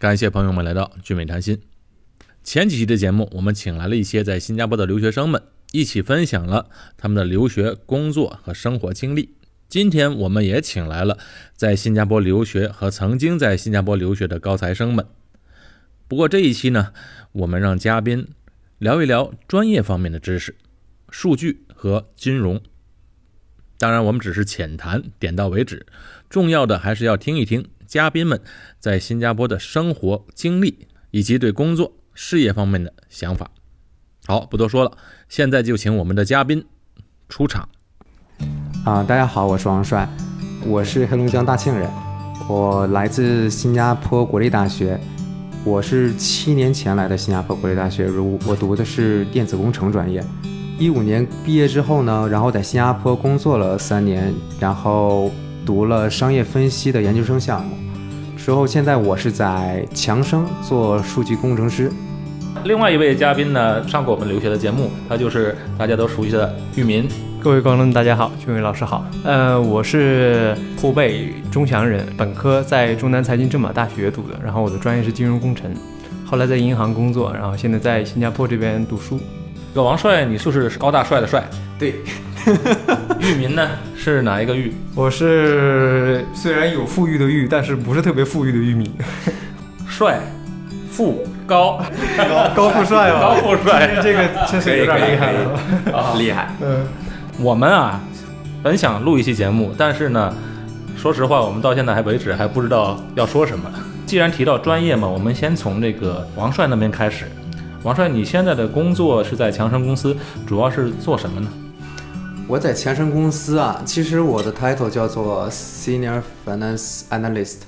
感谢朋友们来到聚美谈心。前几期的节目，我们请来了一些在新加坡的留学生们，一起分享了他们的留学、工作和生活经历。今天我们也请来了在新加坡留学和曾经在新加坡留学的高材生们。不过这一期呢，我们让嘉宾聊一聊专业方面的知识，数据和金融。当然，我们只是浅谈，点到为止。重要的还是要听一听嘉宾们在新加坡的生活经历以及对工作、事业方面的想法。好，不多说了，现在就请我们的嘉宾出场。啊，大家好，我是王帅，我是黑龙江大庆人，我来自新加坡国立大学。我是七年前来的新加坡国立大学，如我读的是电子工程专业。一五年毕业之后呢，然后在新加坡工作了三年，然后读了商业分析的研究生项目。之后现在我是在强生做数据工程师。另外一位嘉宾呢，上过我们留学的节目，他就是大家都熟悉的玉民。各位观众，大家好，俊伟老师好。呃，我是湖北钟祥人，本科在中南财经政法大学读的，然后我的专业是金融工程，后来在银行工作，然后现在在新加坡这边读书。这个王帅，你是不是高大帅的帅？对。玉民呢？是哪一个玉？我是虽然有富裕的裕，但是不是特别富裕的玉米。帅，富高，高富帅哦，高富帅，这个确实有点厉害了，厉害。嗯。我们啊，本想录一期节目，但是呢，说实话，我们到现在还为止还不知道要说什么。既然提到专业嘛，我们先从这个王帅那边开始。王帅，你现在的工作是在强生公司，主要是做什么呢？我在强生公司啊，其实我的 title 叫做 Senior Finance Analyst，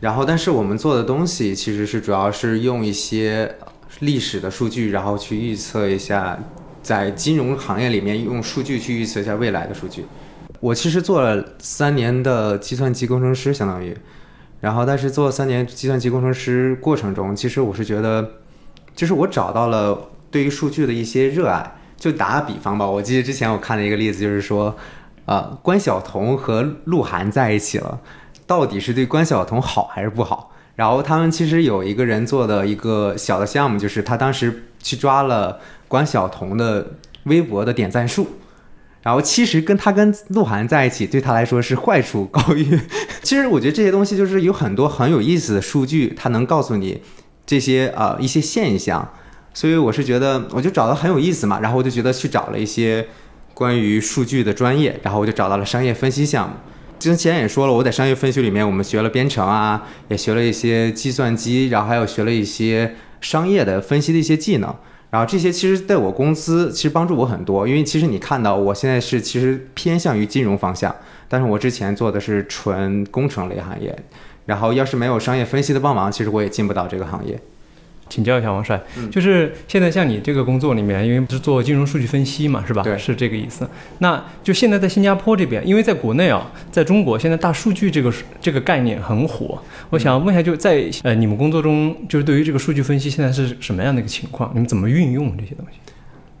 然后但是我们做的东西其实是主要是用一些历史的数据，然后去预测一下。在金融行业里面用数据去预测一下未来的数据，我其实做了三年的计算机工程师，相当于，然后但是做三年计算机工程师过程中，其实我是觉得，就是我找到了对于数据的一些热爱。就打个比方吧，我记得之前我看了一个例子，就是说，呃，关晓彤和鹿晗在一起了，到底是对关晓彤好还是不好？然后他们其实有一个人做的一个小的项目，就是他当时去抓了。关晓彤的微博的点赞数，然后其实跟他跟鹿晗在一起，对他来说是坏处高于。其实我觉得这些东西就是有很多很有意思的数据，它能告诉你这些呃一些现象。所以我是觉得，我就找到很有意思嘛，然后我就觉得去找了一些关于数据的专业，然后我就找到了商业分析项目。之前也说了，我在商业分析里面，我们学了编程啊，也学了一些计算机，然后还有学了一些商业的分析的一些技能。然后这些其实对我公司其实帮助我很多，因为其实你看到我现在是其实偏向于金融方向，但是我之前做的是纯工程类行业，然后要是没有商业分析的帮忙，其实我也进不到这个行业。请教一下王帅，就是现在像你这个工作里面，因为是做金融数据分析嘛，是吧？对，是这个意思。那就现在在新加坡这边，因为在国内啊，在中国现在大数据这个这个概念很火。我想问一下，就在呃你们工作中，就是对于这个数据分析现在是什么样的一个情况？你们怎么运用这些东西？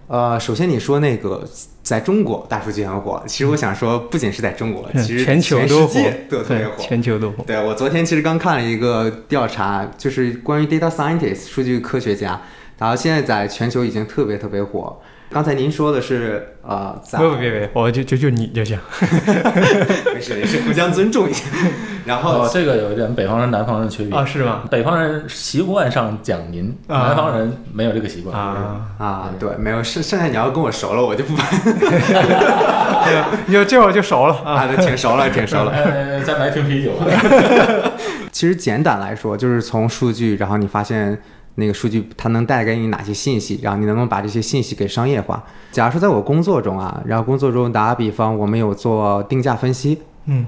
呃，首先你说那个在中国大数据很火，其实我想说，不仅是在中国，其实全球都火，都特别火，全球都火。对我昨天其实刚看了一个调查，就是关于 data scientist 数据科学家，然后现在在全球已经特别特别火。刚才您说的是，呃，不不别别，我就就就你就行，没事没事，互相尊重一下。然后这个有一点北方人南方人区别啊，是吗？北方人习惯上讲您，南方人没有这个习惯啊啊，对，没有剩剩下你要跟我熟了，我就不 你就这会儿就熟了啊，挺熟了，挺熟了。再买瓶啤酒。其实简短来说，就是从数据，然后你发现。那个数据它能带给你哪些信息？然后你能不能把这些信息给商业化？假如说在我工作中啊，然后工作中打个比方，我们有做定价分析。嗯，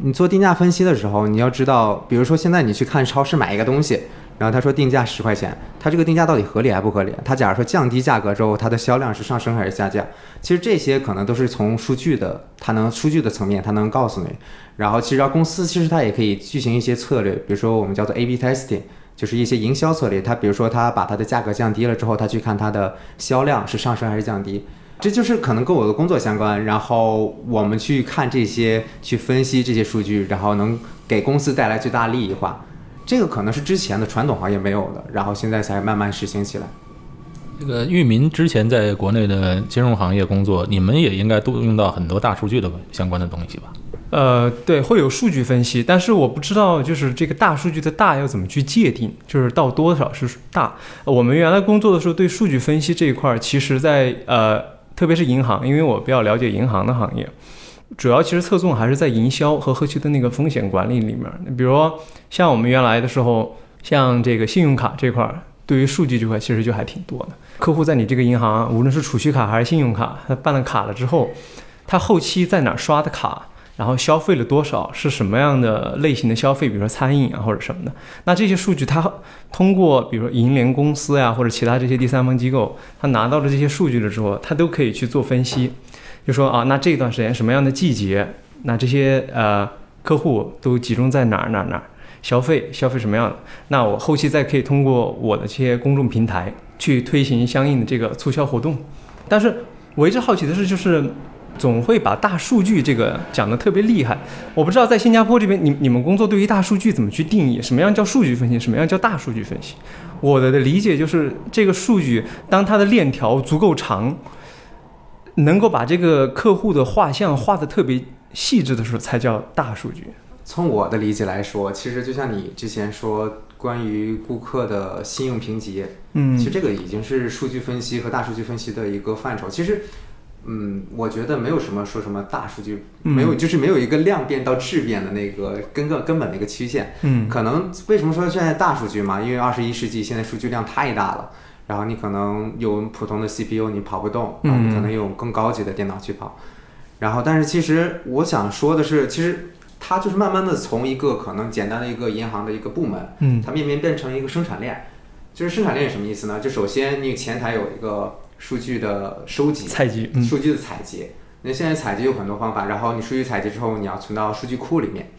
你做定价分析的时候，你要知道，比如说现在你去看超市买一个东西，然后他说定价十块钱，他这个定价到底合理还不合理？他假如说降低价格之后，它的销量是上升还是下降？其实这些可能都是从数据的，它能数据的层面，它能告诉你。然后其实公司其实它也可以进行一些策略，比如说我们叫做 A/B testing。就是一些营销策略，他比如说他把它的价格降低了之后，他去看它的销量是上升还是降低，这就是可能跟我的工作相关。然后我们去看这些，去分析这些数据，然后能给公司带来最大利益化。这个可能是之前的传统行业没有的，然后现在才慢慢实行起来。这个域名之前在国内的金融行业工作，你们也应该都用到很多大数据的相关的东西吧？呃，对，会有数据分析，但是我不知道就是这个大数据的大要怎么去界定，就是到多少是大。我们原来工作的时候，对数据分析这一块儿，其实在呃，特别是银行，因为我比较了解银行的行业，主要其实侧重还是在营销和后期的那个风险管理里面。比如像我们原来的时候，像这个信用卡这块，对于数据这块其实就还挺多的。客户在你这个银行，无论是储蓄卡还是信用卡，他办了卡了之后，他后期在哪刷的卡？然后消费了多少？是什么样的类型的消费？比如说餐饮啊，或者什么的。那这些数据，它通过比如说银联公司呀，或者其他这些第三方机构，它拿到了这些数据了之后，它都可以去做分析，就说啊，那这段时间什么样的季节，那这些呃客户都集中在哪儿哪儿哪儿消费，消费什么样的？那我后期再可以通过我的这些公众平台去推行相应的这个促销活动。但是我一直好奇的是，就是。总会把大数据这个讲得特别厉害，我不知道在新加坡这边，你你们工作对于大数据怎么去定义？什么样叫数据分析？什么样叫大数据分析？我的理解就是，这个数据当它的链条足够长，能够把这个客户的画像画得特别细致的时候，才叫大数据。从我的理解来说，其实就像你之前说关于顾客的信用评级，嗯，其实这个已经是数据分析和大数据分析的一个范畴。其实。嗯，我觉得没有什么说什么大数据，没有就是没有一个量变到质变的那个根个根本的一个曲线。嗯，可能为什么说现在大数据嘛？因为二十一世纪现在数据量太大了，然后你可能用普通的 CPU 你跑不动，啊，你可能用更高级的电脑去跑。然后，但是其实我想说的是，其实它就是慢慢的从一个可能简单的一个银行的一个部门，嗯，它慢慢变成一个生产链。就是生产链什么意思呢？就首先你前台有一个。数据的收集、采集，数据的采集。那现在采集有很多方法，然后你数据采集之后，你要存到数据库里面，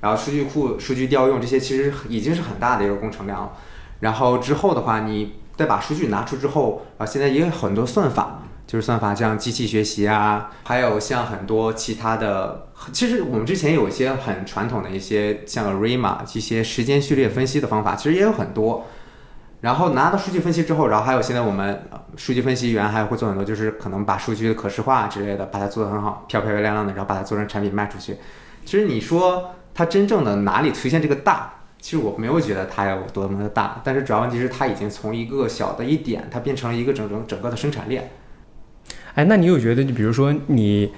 然后数据库、数据调用这些其实已经是很大的一个工程量了。然后之后的话，你再把数据拿出之后，啊，现在也有很多算法，就是算法像机器学习啊，还有像很多其他的。其实我们之前有一些很传统的一些像 ARIMA 一些时间序列分析的方法，其实也有很多。然后拿到数据分析之后，然后还有现在我们数据分析员还会做很多，就是可能把数据的可视化之类的，把它做得很好，漂漂亮亮的，然后把它做成产品卖出去。其实你说它真正的哪里出现这个大，其实我没有觉得它有多么的大，但是主要问题是它已经从一个小的一点，它变成了一个整整整个的生产链。哎，那你有觉得，就比如说你。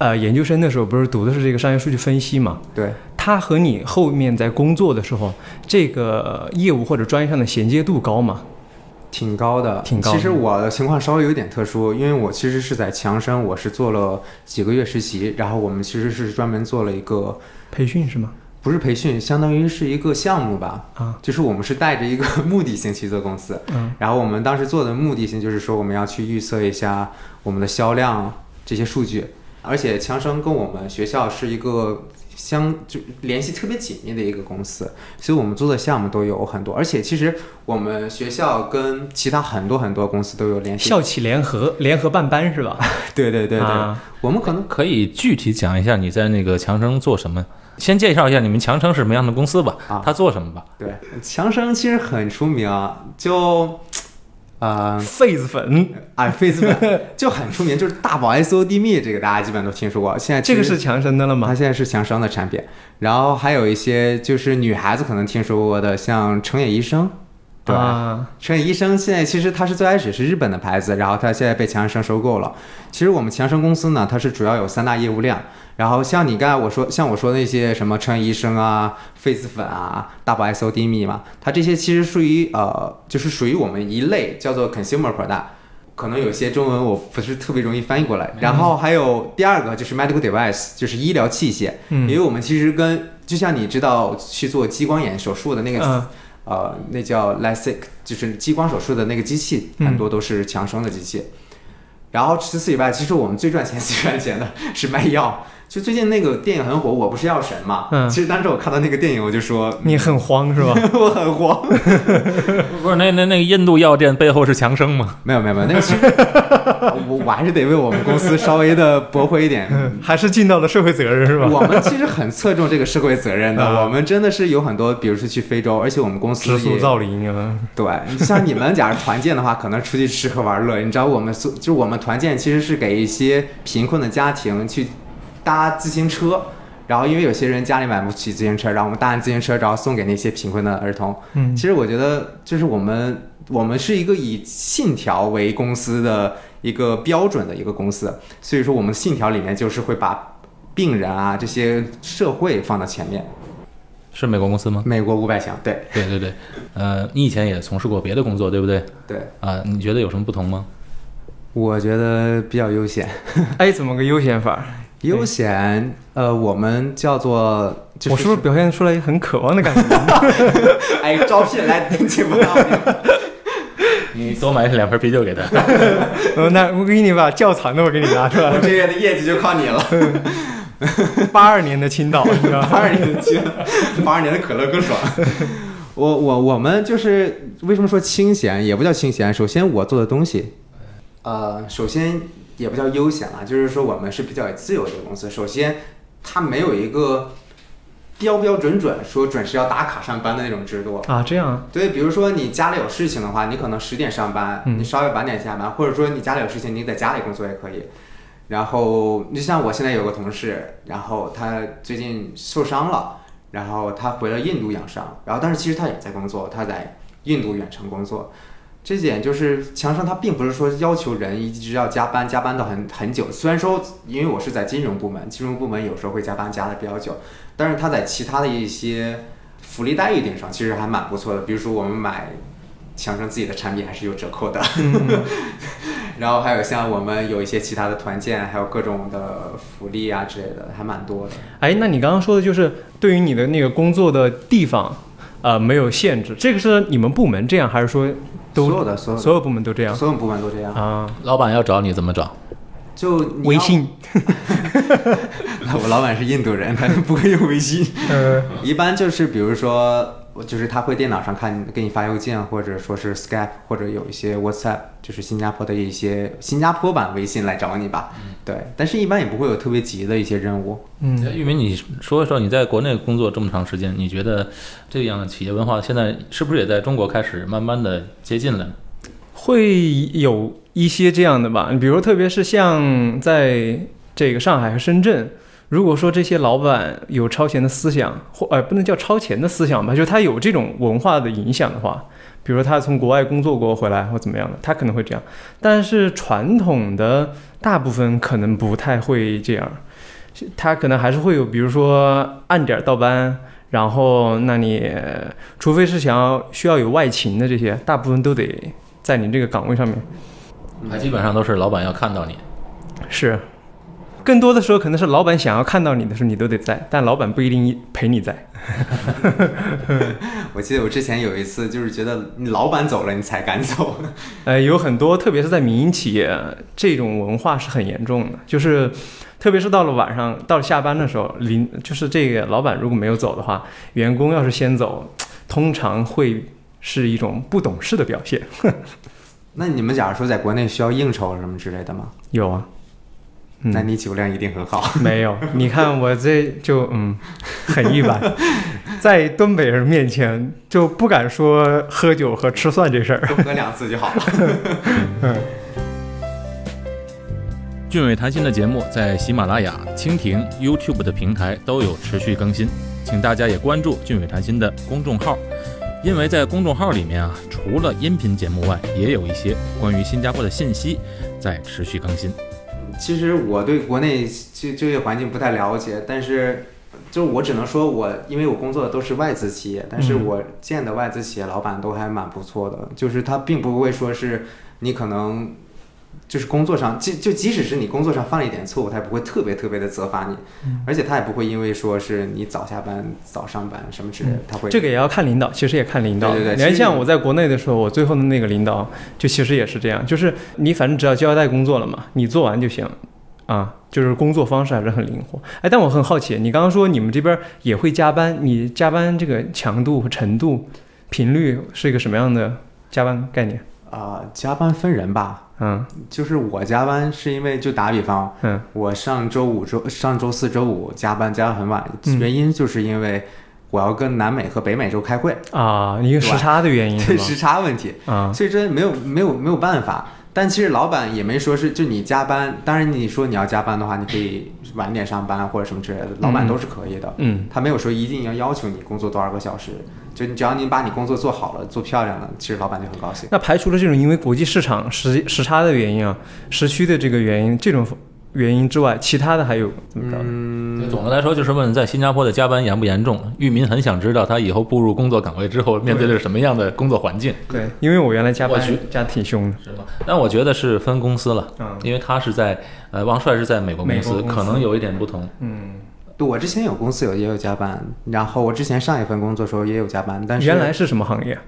呃，研究生的时候不是读的是这个商业数据分析嘛？对，它和你后面在工作的时候，这个业务或者专业上的衔接度高吗？挺高的，挺高。其实我的情况稍微有点特殊，因为我其实是在强生，我是做了几个月实习，然后我们其实是专门做了一个培训，是吗？不是培训，相当于是一个项目吧。啊，就是我们是带着一个 目的性去做公司。嗯，然后我们当时做的目的性就是说，我们要去预测一下我们的销量这些数据。而且强生跟我们学校是一个相就联系特别紧密的一个公司，所以我们做的项目都有很多。而且其实我们学校跟其他很多很多公司都有联系，校企联合联合办班是吧？对对对对，我们可能可以具体讲一下你在那个强生做什么。先介绍一下你们强生是什么样的公司吧，啊，他做什么吧？对，强生其实很出名，就。啊，痱子粉，哎，痱子粉就很出名，就是大宝 S O D 蜜，这个大家基本都听说过。现在这个是强生的了吗？它现在是强生的产品。然后还有一些就是女孩子可能听说过的，像成野医生。对，成野医生现在其实它是最开始是日本的牌子，然后它现在被强生收购了。其实我们强生公司呢，它是主要有三大业务量。然后像你刚才我说，像我说那些什么川医生啊、痱子粉啊、大宝 S O D 蜜嘛，它这些其实属于呃，就是属于我们一类叫做 consumer product，可能有些中文我不是特别容易翻译过来。然后还有第二个就是 medical device，就是医疗器械，因为我们其实跟就像你知道去做激光眼手术的那个呃，那叫 LASIK，就是激光手术的那个机器，很多都是强生的机器。然后除此以外，其实我们最赚钱、最赚钱的是卖药。就最近那个电影很火，《我不是药神》嘛。嗯其实当时我看到那个电影，我就说你很慌是吧？我很慌。不是那那那个印度药店背后是强生吗？没有没有没有，那个其实 我我还是得为我们公司稍微的驳回一点。还是尽到了社会责任是吧？我们其实很侧重这个社会责任的，啊我们真的是有很多，比如说去非洲，而且我们公司也植树造林啊，对，像你们假如团建的话，可能出去吃喝玩乐。你知道我们所就我们团建其实是给一些贫困的家庭去搭自行车，然后因为有些人家里买不起自行车，然后我们搭完自行车，然后送给那些贫困的儿童。嗯其实我觉得就是我们我们是一个以信条为公司的一个标准的一个公司，所以说我们信条里面就是会把病人啊这些社会放到前面。是美国公司吗？美国五百强，对对对对，呃，你以前也从事过别的工作，对不对？对，啊，你觉得有什么不同吗？我觉得比较悠闲。哎，怎么个悠闲法？悠闲，呃，我们叫做，就是、我是不是表现出来很渴望的感觉？哎，招聘来订请不到你，你多买两瓶啤酒给他。呃，那我给你把窖藏的我给你拿出来我。这月的业绩就靠你了。八二年的青岛，你知道吗？八二年的青，八二年的可乐更爽。我我我们就是为什么说清闲，也不叫清闲。首先我做的东西，呃，首先也不叫悠闲啊，就是说我们是比较自由的一个公司。首先，它没有一个标标准准说准时要打卡上班的那种制度。啊，这样，对，比如说你家里有事情的话，你可能十点上班，嗯你稍微晚点下班，或者说你家里有事情，你在家里工作也可以。然后就像我现在有个同事，然后他最近受伤了，然后他回了印度养伤，然后但是其实他也在工作，他在印度远程工作。这点就是强生，他并不是说要求人一直要加班，加班到很很久。虽然说，因为我是在金融部门，金融部门有时候会加班加的比较久，但是他在其他的一些福利待遇点上其实还蛮不错的。比如说我们买强生自己的产品还是有折扣的，然后还有像我们有一些其他的团建，还有各种的福利啊之类的，还蛮多的。哎，那你刚刚说的就是对于你的那个工作的地方，呃，没有限制，这个是你们部门这样，还是说都所有的所有所有部门都这样所有部门都这样，啊？老板要找你怎么找？就微信，我老板是印度人，他不会用微信。呃，一般就是比如说，就是他会电脑上看给你发邮件，或者说是 Skype，或者有一些 WhatsApp，就是新加坡的一些新加坡版微信来找你吧。对，但是一般也不会有特别急的一些任务。嗯，玉明，你说一说你在国内工作这么长时间，你觉得这样的企业文化现在是不是也在中国开始慢慢的接近了会有一些这样的吧，比如特别是像在这个上海和深圳，如果说这些老板有超前的思想，或呃不能叫超前的思想吧，就是他有这种文化的影响的话，比如说他从国外工作过回来或怎么样的，他可能会这样。但是传统的大部分可能不太会这样，他可能还是会有，比如说按点儿到班。然后，那你除非是想要需要有外勤的这些，大部分都得在你这个岗位上面。还基本上都是老板要看到你。是，更多的时候可能是老板想要看到你的时候，你都得在，但老板不一定陪你在。我记得我之前有一次，就是觉得你老板走了，你才敢走。呃，有很多，特别是在民营企业，这种文化是很严重的。就是，特别是到了晚上，到了下班的时候，临就是这个老板如果没有走的话，员工要是先走，通常会是一种不懂事的表现。那你们假如说在国内需要应酬什么之类的吗？有啊，嗯那你酒量一定很好。没有，你看我这就嗯，很一般，在东北人面前就不敢说喝酒和吃蒜这事儿。多喝两次就好了。俊伟谈心的节目在喜马拉雅、蜻蜓、YouTube 的平台都有持续更新，请大家也关注俊伟谈心的公众号，因为在公众号里面啊，除了音频节目外，也有一些关于新加坡的信息在持续更新。其实我对国内就就业环境不太了解，但是就我只能说我，因为我工作的都是外资企业，但是我见的外资企业老板都还蛮不错的，就是他并不会说是你可能。就是工作上，就就即使是你工作上犯了一点错误，他也不会特别特别的责罚你，嗯而且他也不会因为说是你早下班、早上班什么之类的，他会这个也要看领导，其实也看领导。对对对你看，像我在国内的时候，我最后的那个领导，就其实也是这样，就是你反正只要交代工作了嘛，你做完就行。啊，就是工作方式还是很灵活。哎，但我很好奇，你刚刚说你们这边也会加班，你加班这个强度和程度、频率是一个什么样的加班概念？啊、加班分人吧，嗯就是我加班是因为就打比方，嗯我上周五周上周四周五加班加的很晚，嗯原因就是因为我要跟南美和北美洲开会，啊，一个时差的原因？对时差问题，啊，所以这没有没有没有办法。但其实老板也没说是就你加班，当然你说你要加班的话，你可以晚点上班或者什么之类的，老板都是可以的。嗯他没有说一定要要求你工作多少个小时，就你只要你把你工作做好了、做漂亮了，其实老板就很高兴。那排除了这种因为国际市场时时差的原因啊，时区的这个原因，这种原因之外，其他的还有怎么着？嗯，总的来说，就是问在新加坡的加班严不严重？玉民很想知道他以后步入工作岗位之后，面对的是什么样的工作环境，对，因为我原来加班加挺凶的。是吗？但我觉得是分公司了，嗯因为他是在呃，王帅是在美国公司，公司可能有一点不同。嗯，对我之前有公司有也有加班，然后我之前上一份工作时候也有加班，但是原来是什么行业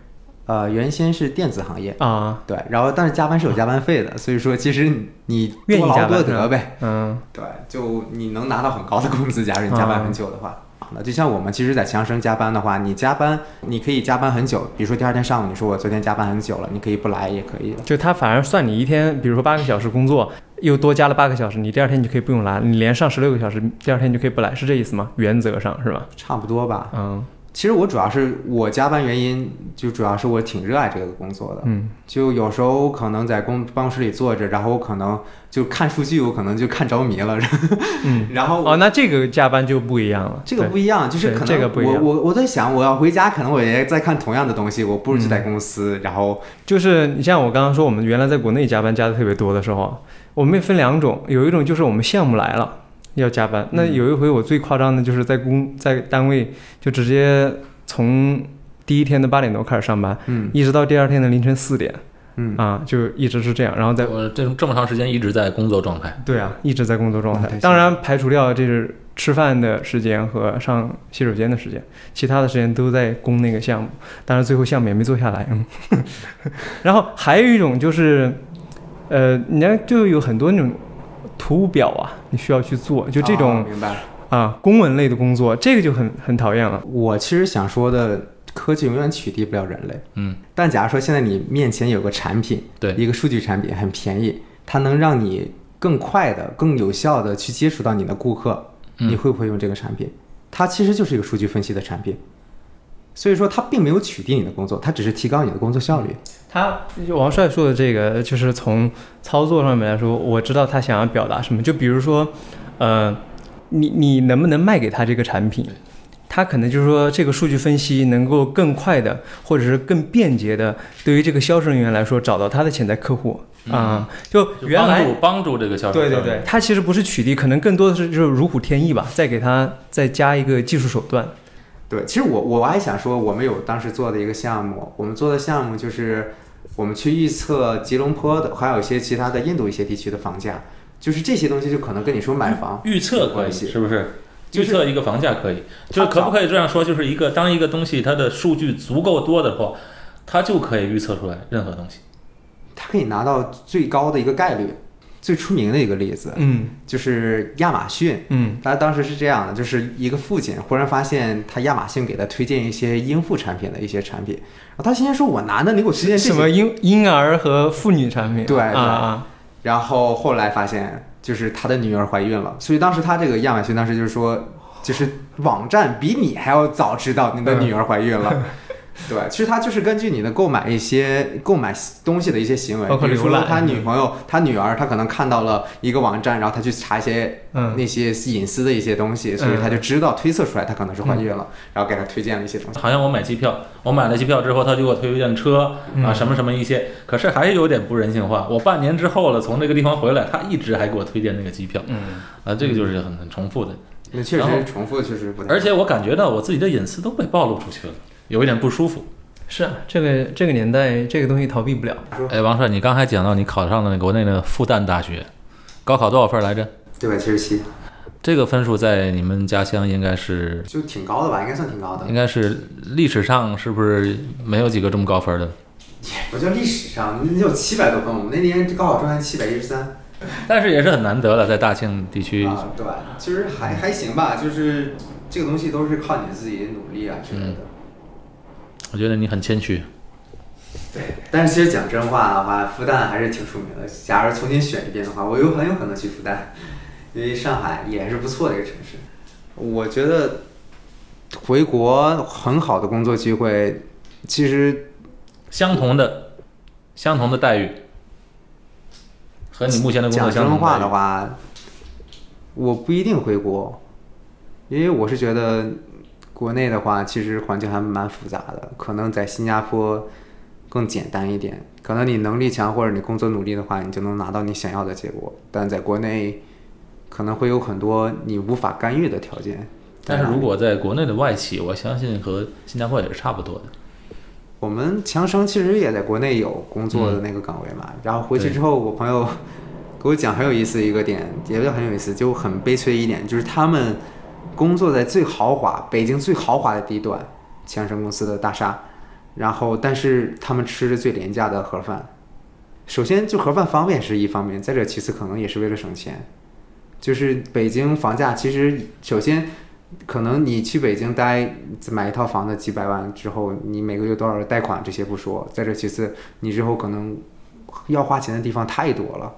呃原先是电子行业，啊？对，然后但是加班是有加班费的，所以说其实你你愿劳多得呗，嗯对，就你能拿到很高的工资，假如你加班很久的话。那就像我们其实，在强生加班的话，你加班你可以加班很久，比如说第二天上午你说我昨天加班很久了，你可以不来也可以。就他反而算你一天，比如说八个小时工作，又多加了八个小时，你第二天你就可以不用来，你连上十六个小时，第二天你就可以不来，是这意思吗？原则上是吧？差不多吧。嗯其实我主要是我加班原因，就主要是我挺热爱这个工作的。嗯就有时候可能在公办公室里坐着，然后我可能就看数据，我可能就看着迷了，嗯。然后哦，那这个加班就不一样了。这个不一样，就是可能这个不一样我我我在想，我要回家，可能我也在看同样的东西，我不如就在公司，然后就是你像我刚刚说，我们原来在国内加班加的特别多的时候，我们也分两种，有一种就是我们项目来了要加班，那有一回我最夸张的就是在工在单位就直接从第一天的八点多开始上班，嗯一直到第二天的凌晨四点嗯，啊，就一直是这样，然后在我这这么长时间一直在工作状态，对啊，一直在工作状态。当然排除掉这是吃饭的时间和上洗手间的时间，其他的时间都在攻那个项目。当然最后项目也没做下来，嗯。然后还有一种就是，呃，你看就有很多那种图表啊，你需要去做，就这哦种、明白。啊公文类的工作，这个就很很讨厌了。我其实想说的，科技永远取缔不了人类。嗯，但假如说现在你面前有个产品，对一个数据产品很便宜，它能让你更快的、更有效的去接触到你的顾客，嗯你会不会用这个产品？它其实就是一个数据分析的产品，所以说它并没有取缔你的工作，它只是提高你的工作效率。他王帅说的这个，就是从操作上面来说，我知道他想要表达什么。就比如说，呃，你你能不能卖给他这个产品？他可能就是说，这个数据分析能够更快的，或者是更便捷的，对于这个销售人员来说，找到他的潜在客户啊、就就原来帮助帮助这个销售。对对对，，他其实不是取缔，可能更多的是就是如虎添翼吧，再给他再加一个技术手段。对，其实我我还想说，我们有当时做的一个项目，我们做的项目就是我们去预测吉隆坡的，还有一些其他的印度一些地区的房价，就是这些东西就可能跟你说买房预测，关系是不是？就是预测一个房价可以，就是可不可以这样说？就是一个当一个东西它的数据足够多的话，它就可以预测出来任何东西。它可以拿到最高的一个概率。最出名的一个例子嗯就是亚马逊，嗯他当时是这样的，就是一个父亲忽然发现他亚马逊给他推荐一些婴妇产品的一些产品，然后他先说：“我男的，你给我推荐什么婴婴儿和妇女产品？对啊，然后后来发现，就是他的女儿怀孕了，所以当时他这个亚马逊当时就是说，就是网站比你还要早知道你的女儿怀孕了。对，其实他就是根据你的购买一些购买东西的一些行为，包括比如说浏览他女朋友、他女儿，他可能看到了一个网站，然后他去查一些嗯那些隐私的一些东西，所以他就知道推测出来他可能是怀孕了，然后给他推荐了一些东西。好像我买机票，我买了机票之后，他就给我推荐车嗯啊，什么什么一些，可是还是有点不人性化。我半年之后了，从那个地方回来，他一直还给我推荐那个机票嗯啊，这个就是很很重复的。那确实重复，确实不太。而且我感觉到我自己的隐私都被暴露出去了，有一点不舒服。是啊，这个这个年代这个东西逃避不了。哎，王帅，你刚才讲到你考上了那国内的复旦大学，高考多少分来着？六百？七十七，这个分数在你们家乡应该是就挺高的吧？应该算挺高的应。该是历史上是不是没有几个这么高分的？也不叫历史上，那有七百多分。我们那年高考状元七百一十三。但是也是很难得了，在大庆地区，啊，对，其实还还行吧，就是这个东西都是靠你自己努力啊之类的。我觉得你很谦虚。对，但是其实讲真话的话，复旦还是挺出名的。假如重新选一遍的话，我有很有可能去复旦，因为上海也是不错的一个城市。我觉得回国很好的工作机会，其实相同的，相同的待遇，和你目前的工作讲真话相同的话，我不一定回国，因为我是觉得国内的话，其实环境还蛮复杂的，可能在新加坡更简单一点。可能你能力强或者你工作努力的话，你就能拿到你想要的结果。但在国内，可能会有很多你无法干预的条件。但是如果在国内的外企，我相信和新加坡也是差不多的。我们强生其实也在国内有工作的那个岗位嘛，然后回去之后，我朋友给我讲很有意思一个点，也不叫很有意思，就很悲催一点，就是他们工作在最豪华北京最豪华的地段，强生公司的大厦，然后但是他们吃着最廉价的盒饭。首先，就盒饭方便是一方面，再者其次可能也是为了省钱。就是北京房价其实首先可能你去北京待买一套房子几百万之后，你每个月多少贷款这些不说，再者其次，你之后可能要花钱的地方太多了。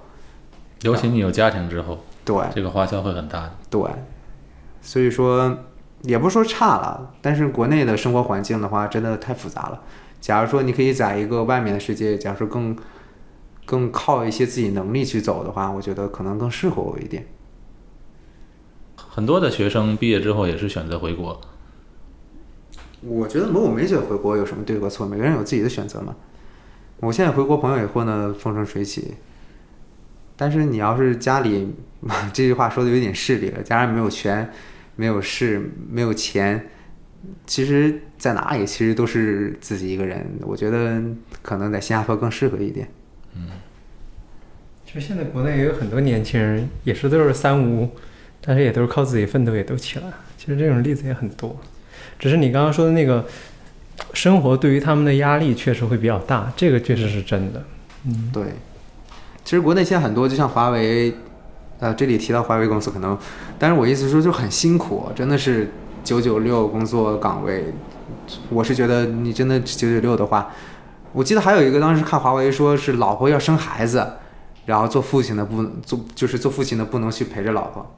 尤其你有家庭之后，对这个花销会很大的。对，所以说也不是说差了，但是国内的生活环境的话，真的太复杂了。假如说你可以在一个外面的世界，假如说更更靠一些自己能力去走的话，我觉得可能更适合我一点。很多的学生毕业之后也是选择回国，我觉得我没觉得回国有什么对和错，每个人有自己的选择嘛。我现在回国，朋友也混得风生水起。但是你要是家里 这句话说的有点势利了，家人没有权、没有事、没有钱，其实在哪里其实都是自己一个人。我觉得可能在新加坡更适合一点。嗯其实现在国内也有很多年轻人，也是都是三无，但是也都是靠自己奋斗，也都起来了。其实这种例子也很多，只是你刚刚说的那个生活对于他们的压力确实会比较大，这个确实是真的。嗯，对，其实国内现在很多，就像华为，呃，这里提到华为公司可能，但是我意思是说就很辛苦，真的是九九六工作岗位。我是觉得你真的九九六的话，我记得还有一个当时看华为说是老婆要生孩子，然后做父亲的不能做，就是做父亲的不能去陪着老婆。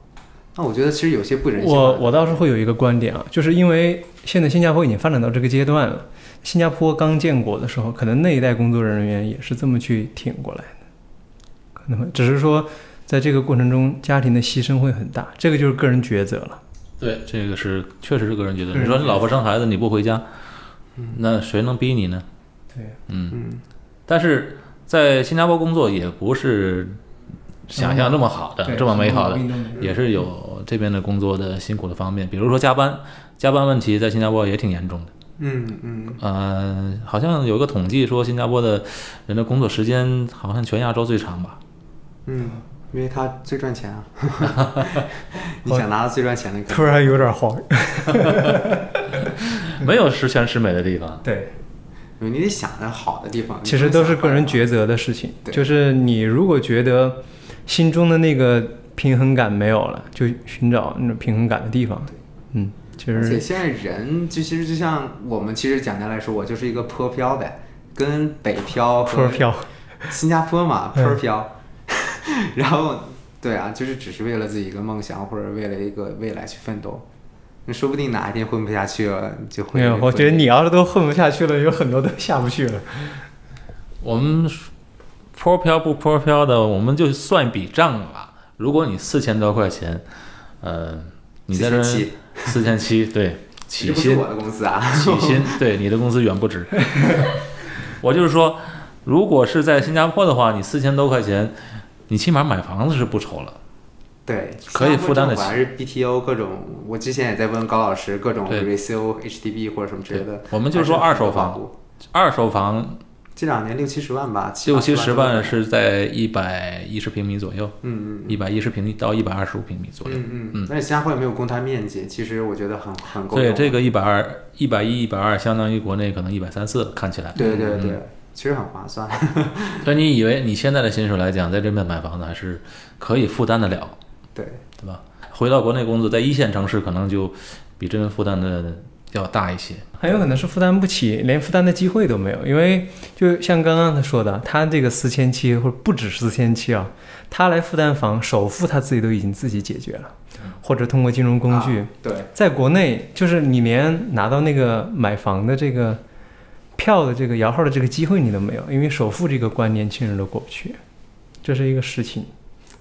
那我觉得其实有些不人性。我我倒是会有一个观点啊，就是因为现在新加坡已经发展到这个阶段了，新加坡刚建国的时候，可能那一代工作人员也是这么去挺过来的，可能会只是说在这个过程中，家庭的牺牲会很大，这个就是个人抉择了。对，这个是确实是个人抉择。你说你老婆生孩子你不回家，那谁能逼你呢？对，嗯，嗯，但是在新加坡工作也不是想象这么好的，对这么美好的也是有这边的工作的辛苦的方面，比如说加班，加班问题在新加坡也挺严重的。嗯嗯，呃，好像有个统计说，新加坡的人的工作时间好像全亚洲最长吧？嗯，因为他最赚钱啊。你想拿到最赚钱的，突然有点慌。没有十全十美的地方。对，你得想着好的地方。其实都是个人抉择的事情。就是你如果觉得心中的那个平衡感没有了，就寻找那种平衡感的地方。嗯，其实而且现在人就其实就像我们其实简单来说，我就是一个坡漂呗，跟北漂和坡漂。新加坡嘛，嗯坡漂。然后对啊，就是只是为了自己一个梦想，或者为了一个未来去奋斗。那说不定哪一天混不下去了，就会。没有，我觉得你要是都混不下去了，有很多都下不去了。我们坡飘不坡飘的，我们就算一笔账吧。如果你四千多块钱，呃，你在这4700四千七，对，起薪我的公司啊。起薪，对你的工资远不止。我就是说，如果是在新加坡的话，你四千多块钱，你起码买房子是不愁了。对，可以负担得起还是 BTO 各种，我之前也在问高老师各种对 resale HDB 或者什么之类的。我们就说二手房二手房这两年六七十万吧，六七十万万是在一百一十平米左右，嗯嗯一百一十平米到一百二十五平米左右。嗯嗯嗯但是新加坡也没有公摊面积，其实我觉得很很够用。对，这个一百二、一百一、一百二，相当于国内可能一百三四，看起来。对对对，嗯其实很划算。所以你以为你现在的新手来讲，在这边买房子还是可以负担得了，对，对吧？回到国内工作，在一线城市可能就比这边负担的要大一些。很有可能是负担不起，连负担的机会都没有。因为就像刚刚他说的，他这个四千七或者不止四千七啊，他来负担房首付他自己都已经自己解决了，或者通过金融工具。啊对，在国内，就是你连拿到那个买房的这个票的这个摇号的这个机会你都没有，因为首付这个关年轻人都过不去，这是一个事情。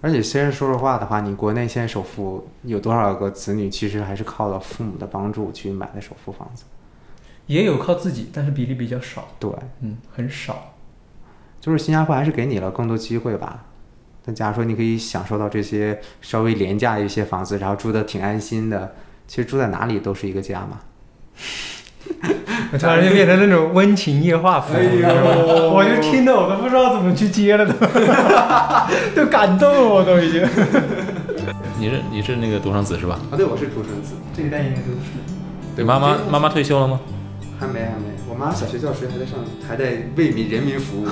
而且其实说实话的话，你国内现在首付有多少个子女，其实还是靠了父母的帮助去买的首付房子。也有靠自己，但是比例比较少，对，嗯，很少。就是新加坡还是给你了更多机会吧。那假如说你可以享受到这些稍微廉价的一些房子，然后住的挺安心的，其实住在哪里都是一个家嘛。我 突然就变成那种温情夜话风，我就听得我都不知道怎么去接了都，都感动了我都已经。你是你是那个独生子是吧？啊，对，我是独生子，这一代应该都是。对，妈妈妈妈退休了吗？还没还没，我妈小学教师还在上，还在为民人民服务。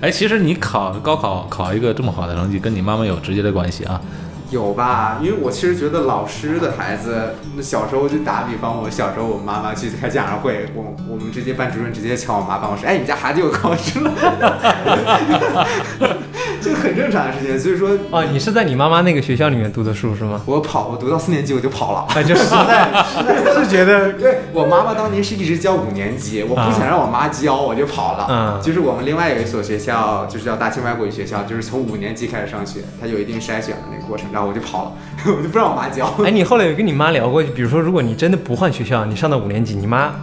哎，其实你考高考考一个这么好的成绩，跟你妈妈有直接的关系啊。有吧？因为我其实觉得老师的孩子，那小时候就打比方，我小时候我妈妈去开家长会，我我们直接班主任直接敲我妈办公室，哎，你家孩子又考试了，这个很正常的事情。所以说哦，你是在你妈妈那个学校里面读的书是吗？我跑，我读到四年级我就跑了。啊，就实在 实在是觉得对我妈妈当年是一直教五年级，我不想让我妈教，我就跑了。嗯就是我们另外有一所学校，就是叫大清外国语学校，就是从五年级开始上学，它有一定筛选的那个过程，然后我就跑了，我就不让我妈教。哎，你后来有跟你妈聊过，比如说，如果你真的不换学校，你上到五年级，你妈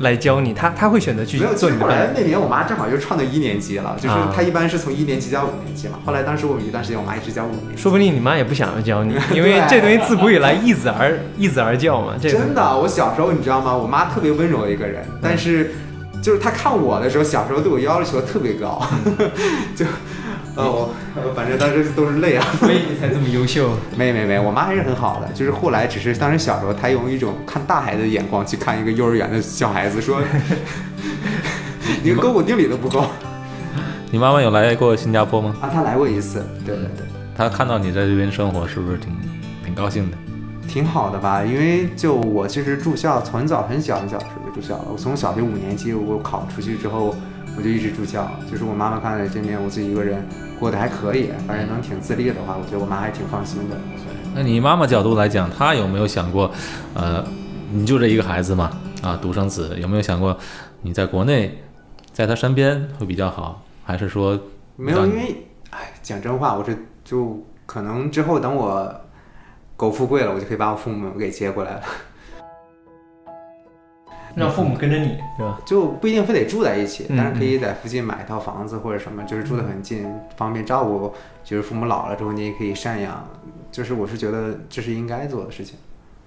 来教你，他他会选择去没有，做你的后来。那年我妈正好就创到一年级了，就是啊她一般是从一年级教五年级嘛。后来当时我们有一段时间，我妈一直教五年级。说不定你妈也不想要教你，因为这东西自古以来一子而一子而教嘛。这真的，我小时候你知道吗？我妈特别温柔的一个人，但是就是她看我的时候，小时候对我要求特别高，就呃我呃反正当时都是泪啊。所以你才这么优秀。没没没，我妈还是很好的，就是后来只是当时小时候，她用一种看大孩子的眼光去看一个幼儿园的小孩子，说 你个勾股定理都不够你妈妈有来过新加坡吗？啊。她来过一次，对对对。她看到你在这边生活，是不是挺挺高兴的？挺好的吧，因为就我其实住校，从早很小很小的时候就住校了。我从小学五年级我考出去之后，我就一直住校。就是我妈妈看在这边我自己一个人过得还可以，反正能挺自立的话，我觉得我妈还挺放心的。那你妈妈角度来讲，她有没有想过，呃，你就这一个孩子嘛，啊，独生子，有没有想过你在国内，在她身边会比较好，还是说没有，因为哎，讲真话，我这就可能之后等我狗富贵了，我就可以把我父母给接过来了，让父母跟着你，对吧？就不一定非得住在一起，嗯但是可以在附近买一套房子或者什么，就是住得很近，方便照顾。就是父母老了之后，你也可以赡养。就是我是觉得这是应该做的事情。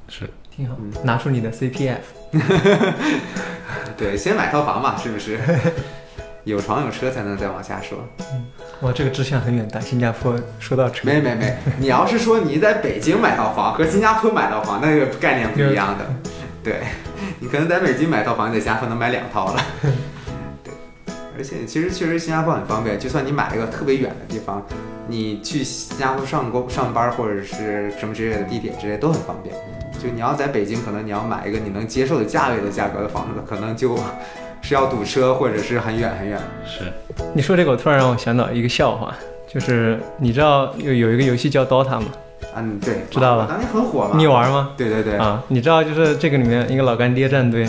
是挺好。拿出你的 CPF，对，先买套房嘛，是不是？有床有车才能再往下说。哇，这个志向很远大。新加坡说到车，没没没，你要是说你在北京买套房和新加坡买套房，那个概念不一样的。对，你可能在北京买套房，你在新加坡能买两套了。对，而且其实确实新加坡很方便，就算你买一个特别远的地方，你去新加坡上工上班或者是什么之类的地铁之类都很方便。就你要在北京，可能你要买一个你能接受的价位的价格的房子，可能就是要堵车或者是很远很远。是，你说这个，我突然让我想到一个笑话，就是你知道有有一个游戏叫 DOTA 吗？嗯，对，知道了当年很火嘛。你玩吗？对对对。啊，你知道就是这个里面一个老干爹战队，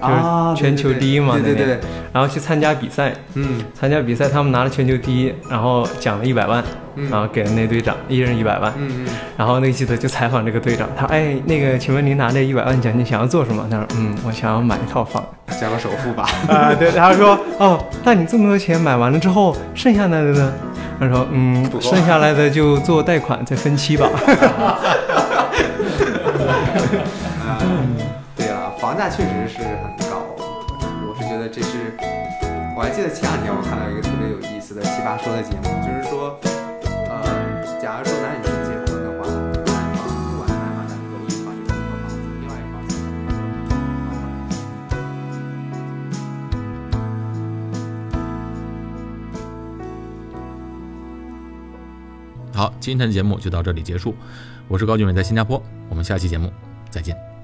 啊，就是全球第一嘛对对对然后去参加比赛，嗯参加比赛他们拿了全球第一，然后奖了一百万，嗯然后给了那队长一人一百万，嗯嗯，然后那个记者就采访这个队长，他说哎，那个请问您拿这一百万奖金想要做什么？他说嗯，我想要买一套房。交个首付吧。啊，对，他说哦，那你这么多钱买完了之后，剩下来的呢？他说嗯剩下来的就做贷款再分期吧。嗯，对啊，房价确实是很高，我是觉得这是，我还记得前两天我看到一个特别有意思的奇葩说的节目，就是说，呃，假如说男女好，今天的节目就到这里结束，我是高俊伟，在新加坡，我们下期节目再见。